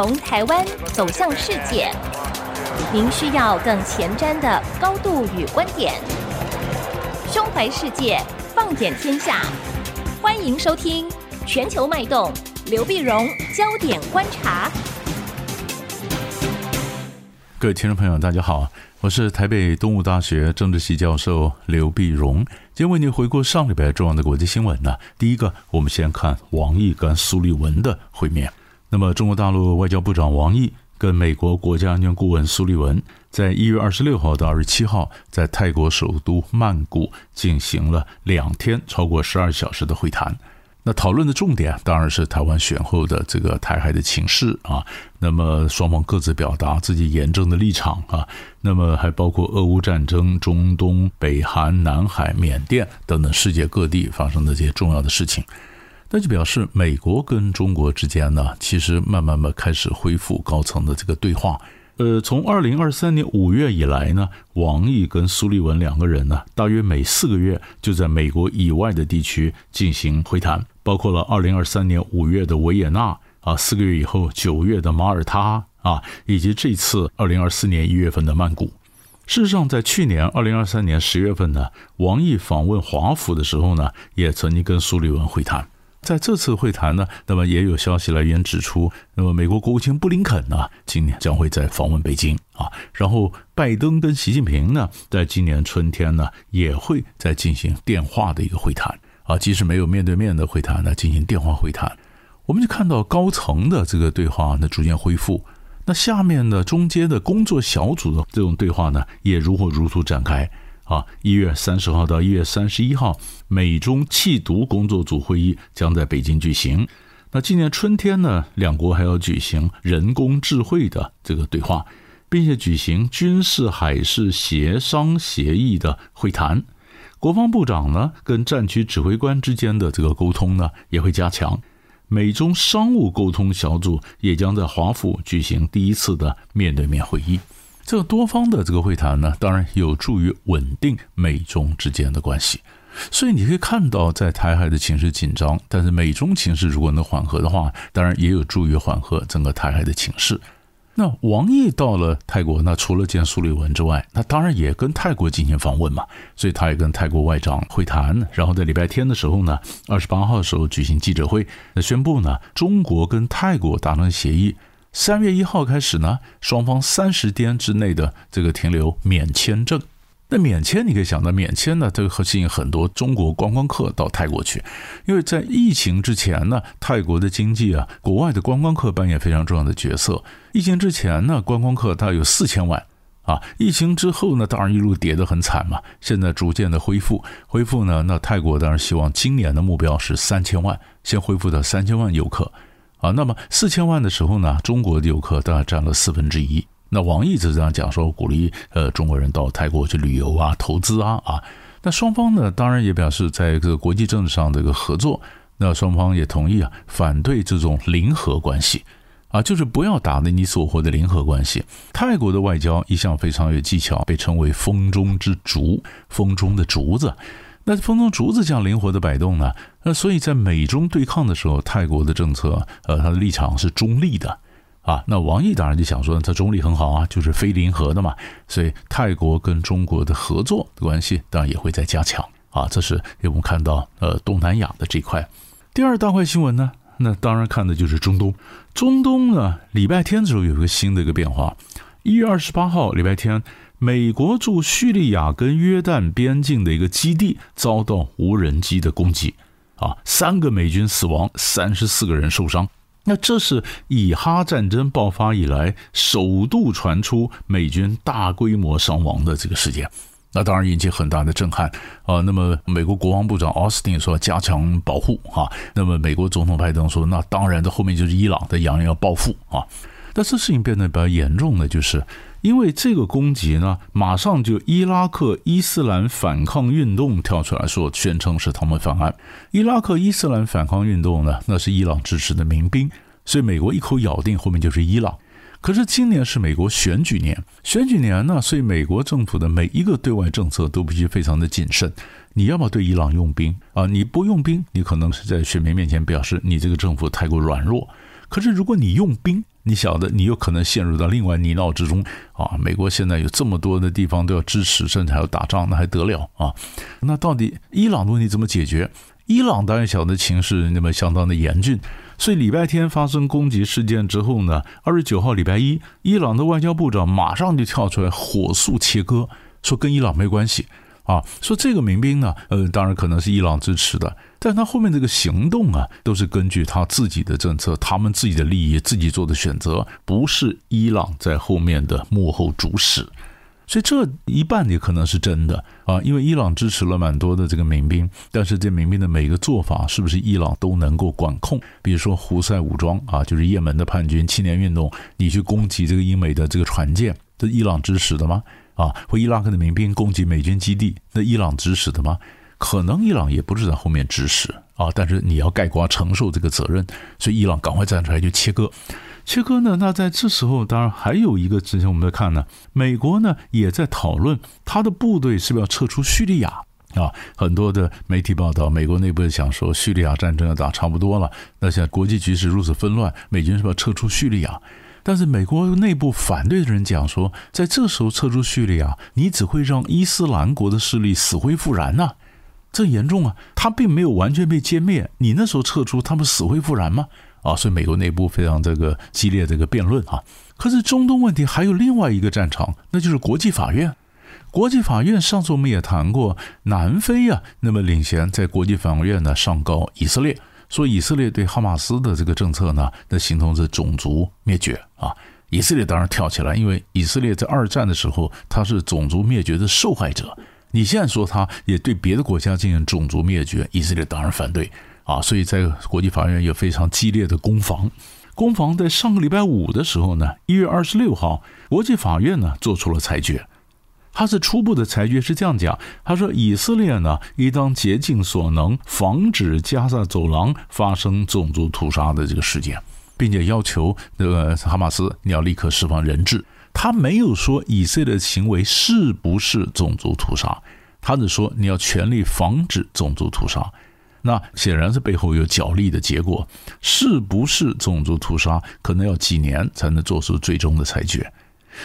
从台湾走向世界，您需要更前瞻的高度与观点。胸怀世界，放眼天下，欢迎收听《全球脉动》，刘碧荣焦点观察。各位听众朋友，大家好，我是台北东吴大学政治系教授刘碧荣。今天为您回顾上礼拜重要的国际新闻呢。第一个，我们先看王毅跟苏利文的会面。那么，中国大陆外交部长王毅跟美国国家安全顾问苏利文，在一月二十六号到二十七号，在泰国首都曼谷进行了两天超过十二小时的会谈。那讨论的重点当然是台湾选后的这个台海的情势啊。那么双方各自表达自己严正的立场啊。那么还包括俄乌战争、中东、北韩、南海、缅甸等等世界各地发生的这些重要的事情。那就表示美国跟中国之间呢，其实慢慢的开始恢复高层的这个对话。呃，从二零二三年五月以来呢，王毅跟苏利文两个人呢，大约每四个月就在美国以外的地区进行会谈，包括了二零二三年五月的维也纳啊，四个月以后九月的马耳他啊，以及这次二零二四年一月份的曼谷。事实上，在去年二零二三年十月份呢，王毅访问华府的时候呢，也曾经跟苏利文会谈。在这次会谈呢，那么也有消息来源指出，那么美国国务卿布林肯呢，今年将会在访问北京啊，然后拜登跟习近平呢，在今年春天呢，也会在进行电话的一个会谈啊，即使没有面对面的会谈呢，进行电话会谈，我们就看到高层的这个对话呢逐渐恢复，那下面的中间的工作小组的这种对话呢，也如火如荼展开。啊，一月三十号到一月三十一号，美中缉毒工作组会议将在北京举行。那今年春天呢，两国还要举行人工智慧的这个对话，并且举行军事海事协商协议的会谈。国防部长呢，跟战区指挥官之间的这个沟通呢，也会加强。美中商务沟通小组也将在华府举行第一次的面对面会议。这个多方的这个会谈呢，当然有助于稳定美中之间的关系。所以你可以看到，在台海的情势紧张，但是美中情势如果能缓和的话，当然也有助于缓和整个台海的情势。那王毅到了泰国，那除了见苏利文之外，那当然也跟泰国进行访问嘛。所以他也跟泰国外长会谈，然后在礼拜天的时候呢，二十八号的时候举行记者会，那宣布呢，中国跟泰国达成协议。三月一号开始呢，双方三十天之内的这个停留免签证。那免签你可以想到，免签呢，这个吸引很多中国观光客到泰国去，因为在疫情之前呢，泰国的经济啊，国外的观光客扮演非常重要的角色。疫情之前呢，观光客大概有四千万啊，疫情之后呢，当然一路跌得很惨嘛。现在逐渐的恢复，恢复呢，那泰国当然希望今年的目标是三千万，先恢复到三千万游客。啊，那么四千万的时候呢，中国的游客大概占了四分之一。那王毅就这样讲说，鼓励呃中国人到泰国去旅游啊、投资啊啊。那双方呢，当然也表示在这个国际政治上的一个合作。那双方也同意啊，反对这种零和关系啊，就是不要打的你死我活的零和关系。泰国的外交一向非常有技巧，被称为“风中之竹”，风中的竹子。那风中竹子这样灵活的摆动呢？那所以在美中对抗的时候，泰国的政策，呃，他的立场是中立的，啊，那王毅当然就想说，他中立很好啊，就是非零和的嘛。所以泰国跟中国的合作的关系当然也会在加强啊。这是我们看到呃东南亚的这块。第二大块新闻呢，那当然看的就是中东。中东呢，礼拜天的时候有一个新的一个变化，一月二十八号礼拜天。美国驻叙利亚跟约旦边境的一个基地遭到无人机的攻击，啊，三个美军死亡，三十四个人受伤。那这是以哈战争爆发以来首度传出美军大规模伤亡的这个事件，那当然引起很大的震撼啊。那么美国国防部长奥斯汀说加强保护啊，那么美国总统拜登说那当然，这后面就是伊朗的扬言要报复啊。但这事情变得比较严重的就是。因为这个攻击呢，马上就伊拉克伊斯兰反抗运动跳出来说，宣称是他们犯案。伊拉克伊斯兰反抗运动呢，那是伊朗支持的民兵，所以美国一口咬定后面就是伊朗。可是今年是美国选举年，选举年呢，所以美国政府的每一个对外政策都必须非常的谨慎。你要么对伊朗用兵啊？你不用兵，你可能是在选民面前表示你这个政府太过软弱。可是如果你用兵，你晓得，你有可能陷入到另外泥淖之中啊！美国现在有这么多的地方都要支持，甚至还要打仗，那还得了啊？那到底伊朗的问题怎么解决？伊朗当然晓得情势那么相当的严峻，所以礼拜天发生攻击事件之后呢，二十九号礼拜一，伊朗的外交部长马上就跳出来火速切割，说跟伊朗没关系。啊，说这个民兵呢，呃，当然可能是伊朗支持的，但他后面这个行动啊，都是根据他自己的政策，他们自己的利益，自己做的选择，不是伊朗在后面的幕后主使，所以这一半也可能是真的啊，因为伊朗支持了蛮多的这个民兵，但是这民兵的每个做法，是不是伊朗都能够管控？比如说胡塞武装啊，就是也门的叛军青年运动，你去攻击这个英美的这个船舰，这伊朗支持的吗？啊，或伊拉克的民兵攻击美军基地，那伊朗指使的吗？可能伊朗也不是在后面指使啊，但是你要盖瓜承受这个责任，所以伊朗赶快站出来就切割，切割呢。那在这时候，当然还有一个之前我们在看呢，美国呢也在讨论他的部队是不是要撤出叙利亚啊。很多的媒体报道，美国内部想说叙利亚战争要打差不多了，那现在国际局势如此纷乱，美军是不是要撤出叙利亚？但是美国内部反对的人讲说，在这时候撤出叙利亚，你只会让伊斯兰国的势力死灰复燃呐、这严重啊！他并没有完全被歼灭，你那时候撤出，他们死灰复燃吗？啊，所以美国内部非常这个激烈这个辩论啊。可是中东问题还有另外一个战场，那就是国际法院。国际法院上次我们也谈过，南非啊，那么领衔在国际法院呢上告以色列。说以色列对哈马斯的这个政策呢，那形同是种族灭绝啊！以色列当然跳起来，因为以色列在二战的时候他是种族灭绝的受害者。你现在说他也对别的国家进行种族灭绝，以色列当然反对啊！所以在国际法院有非常激烈的攻防。攻防在上个礼拜五的时候呢，一月二十六号，国际法院呢做出了裁决。他是初步的裁决是这样讲，他说以色列呢，应当竭尽所能防止加萨走廊发生种族屠杀的这个事件，并且要求那个哈马斯你要立刻释放人质。他没有说以色列的行为是不是种族屠杀，他只说你要全力防止种族屠杀。那显然是背后有角力的结果，是不是种族屠杀，可能要几年才能做出最终的裁决。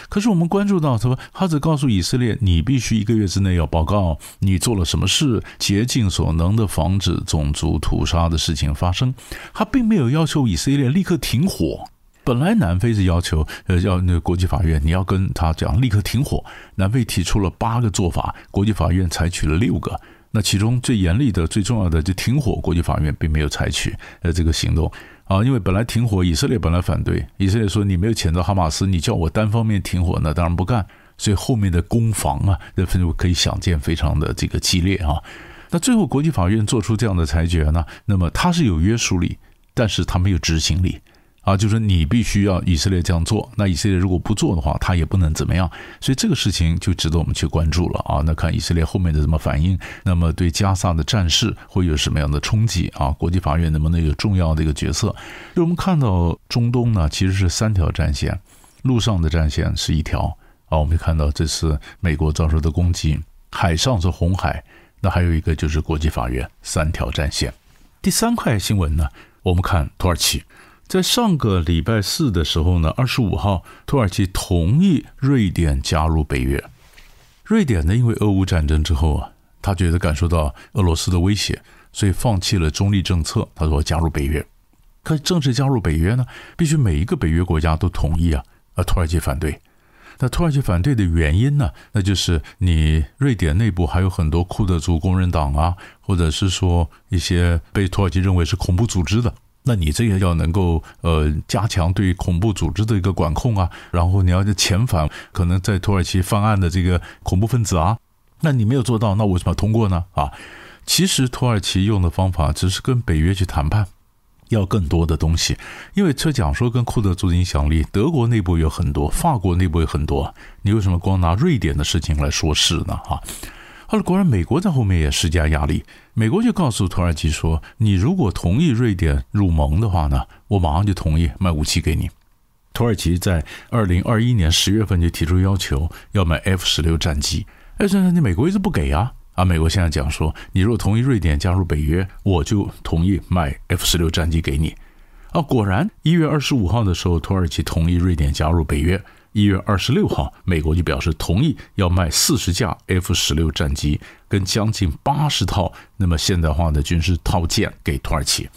可是我们关注到，他说他只告诉以色列，你必须一个月之内要报告你做了什么事，竭尽所能的防止种族屠杀的事情发生。他并没有要求以色列立刻停火。本来南非是要求，呃，要那个国际法院你要跟他讲立刻停火。南非提出了八个做法，国际法院采取了六个。那其中最严厉的、最重要的就停火，国际法院并没有采取呃这个行动。啊，因为本来停火，以色列本来反对，以色列说你没有谴责哈马斯，你叫我单方面停火，那当然不干。所以后面的攻防啊，那分可以想见非常的这个激烈啊。那最后国际法院做出这样的裁决呢，那么它是有约束力，但是它没有执行力。啊，就是你必须要以色列这样做，那以色列如果不做的话，他也不能怎么样，所以这个事情就值得我们去关注了啊。那看以色列后面的怎么反应，那么对加萨的战事会有什么样的冲击啊？国际法院能不能有重要的一个角色？就我们看到中东呢，其实是三条战线，陆上的战线是一条啊，我们看到这次美国遭受的攻击，海上是红海，那还有一个就是国际法院，三条战线。第三块新闻呢，我们看土耳其。在上个礼拜四的时候呢，二十五号，土耳其同意瑞典加入北约。瑞典呢，因为俄乌战争之后啊，他觉得感受到俄罗斯的威胁，所以放弃了中立政策，他说加入北约。可正式加入北约呢，必须每一个北约国家都同意啊，而土耳其反对。那土耳其反对的原因呢，那就是你瑞典内部还有很多库德族工人党啊，或者是说一些被土耳其认为是恐怖组织的。那你这个要能够呃加强对恐怖组织的一个管控啊，然后你要遣返可能在土耳其犯案的这个恐怖分子啊，那你没有做到，那为什么要通过呢？啊，其实土耳其用的方法只是跟北约去谈判，要更多的东西，因为车讲说跟库德族的影响力，德国内部有很多，法国内部有很多，你为什么光拿瑞典的事情来说事呢？哈。后来果然，美国在后面也施加压力。美国就告诉土耳其说：“你如果同意瑞典入盟的话呢，我马上就同意卖武器给你。”土耳其在二零二一年十月份就提出要求，要买 F 十六战机。哎，这你美国一直不给啊！啊，美国现在讲说：“你如果同意瑞典加入北约，我就同意卖 F 十六战机给你。”啊，果然一月二十五号的时候，土耳其同意瑞典加入北约。一月二十六号，美国就表示同意要卖四十架 F 十六战机跟将近八十套那么现代化的军事套件给土耳其。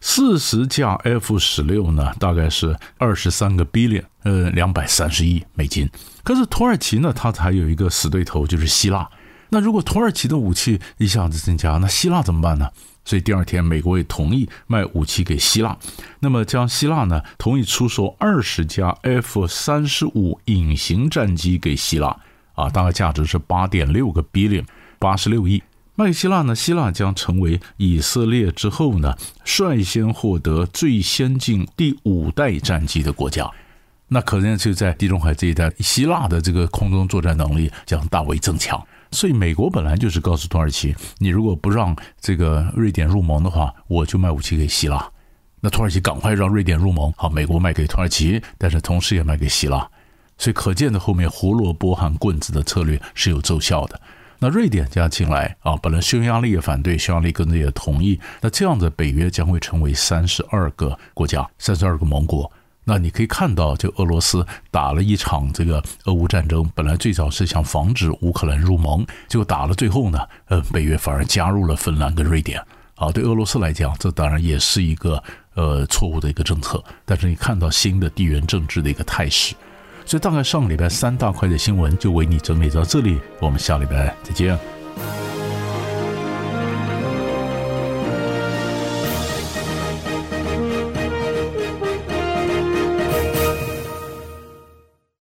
四十架 F 十六呢，大概是二十三个 billion，呃，两百三十亿美金。可是土耳其呢，它还有一个死对头，就是希腊。那如果土耳其的武器一下子增加，那希腊怎么办呢？所以第二天，美国也同意卖武器给希腊，那么将希腊呢同意出售二十架 F 三十五隐形战机给希腊，啊，大概价值是八点六个 billion，八十六亿。卖给希腊呢，希腊将成为以色列之后呢率先获得最先进第五代战机的国家。那可能就在地中海这一带，希腊的这个空中作战能力将大为增强。所以美国本来就是告诉土耳其，你如果不让这个瑞典入盟的话，我就卖武器给希腊。那土耳其赶快让瑞典入盟，好，美国卖给土耳其，但是同时也卖给希腊。所以可见的后面胡萝卜和棍子的策略是有奏效的。那瑞典加进来啊，本来匈牙利也反对，匈牙利跟着也同意。那这样的北约将会成为三十二个国家，三十二个盟国。那你可以看到，就俄罗斯打了一场这个俄乌战争，本来最早是想防止乌克兰入盟，结果打了最后呢，呃，北约反而加入了芬兰跟瑞典。啊，对俄罗斯来讲，这当然也是一个呃错误的一个政策。但是你看到新的地缘政治的一个态势，所以大概上个礼拜三大块的新闻就为你整理到这里，我们下礼拜再见。